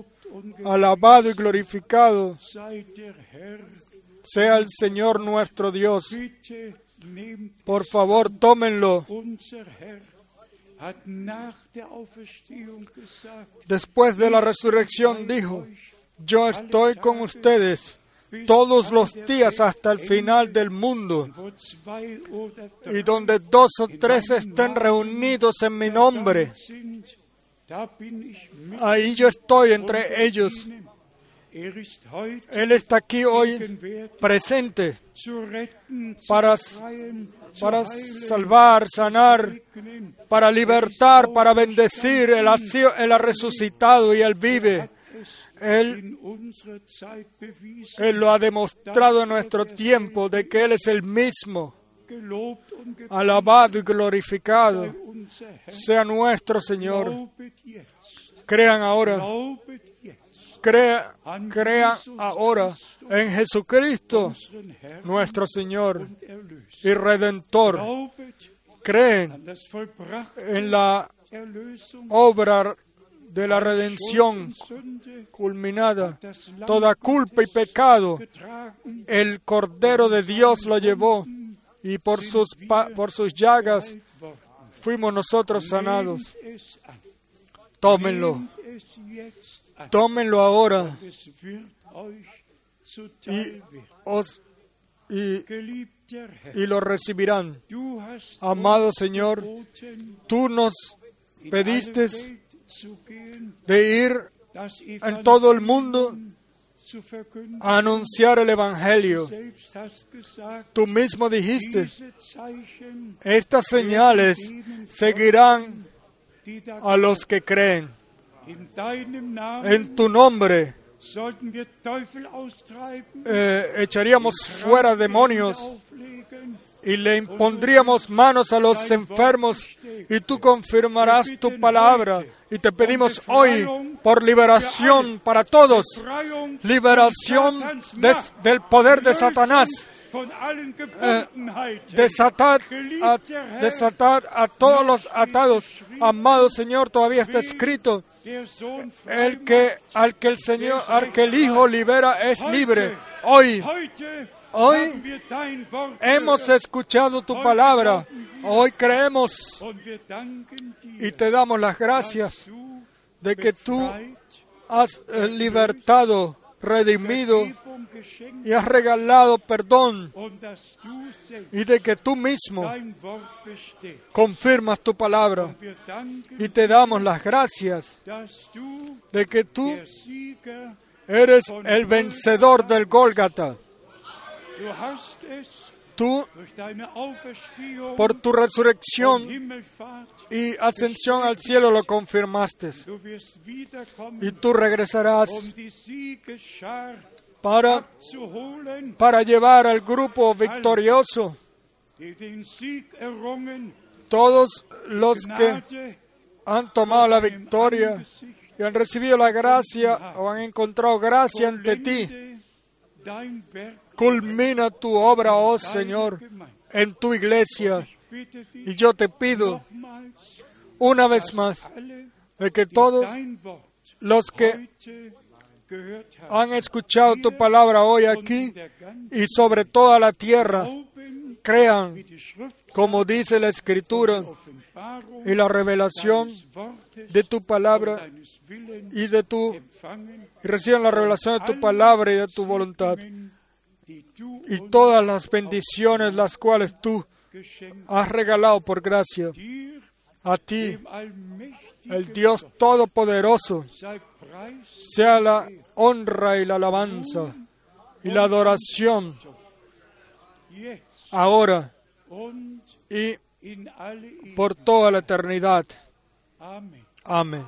Alabado y glorificado sea el Señor nuestro Dios. Por favor, tómenlo. Después de la resurrección dijo, yo estoy con ustedes todos los días hasta el final del mundo. Y donde dos o tres estén reunidos en mi nombre, ahí yo estoy entre ellos. Él está aquí hoy presente para, para salvar, sanar, para libertar, para bendecir. Él ha, él ha resucitado y Él vive. Él, él, lo ha demostrado en nuestro tiempo de que Él es el mismo. Alabado y glorificado sea nuestro Señor. Crean ahora. Crea, crean ahora en Jesucristo, nuestro Señor y Redentor. Creen en la obra de la redención culminada. Toda culpa y pecado, el Cordero de Dios lo llevó y por sus, por sus llagas fuimos nosotros sanados. Tómenlo. Tómenlo ahora y, os, y, y lo recibirán. Amado Señor, tú nos pediste de ir en todo el mundo a anunciar el Evangelio. Tú mismo dijiste, estas señales seguirán a los que creen. En tu nombre eh, echaríamos fuera demonios y le impondríamos manos a los enfermos y tú confirmarás tu palabra. Y te pedimos hoy por liberación para todos, liberación del poder de Satanás. Eh, desatar, a, desatar a todos los atados. Amado Señor, todavía está escrito el que al que el Señor, al que el Hijo libera es libre. Hoy, hoy hemos escuchado tu palabra. Hoy creemos y te damos las gracias de que tú has eh, libertado, redimido y has regalado perdón y de que tú mismo confirmas tu palabra. Y te damos las gracias de que tú eres el vencedor del Gólgata. Tú, por tu resurrección y ascensión al cielo, lo confirmaste. Y tú regresarás para, para llevar al grupo victorioso. Todos los que han tomado la victoria y han recibido la gracia o han encontrado gracia ante ti, culmina tu obra, oh Señor, en tu iglesia. Y yo te pido una vez más de que todos los que han escuchado tu palabra hoy aquí y sobre toda la tierra crean, como dice la Escritura, y la revelación de tu palabra y de tu y reciban la revelación de tu palabra y de tu voluntad y todas las bendiciones las cuales tú has regalado por gracia a ti, el Dios Todopoderoso, sea la honra y la alabanza y la adoración ahora y por toda la eternidad. Amén.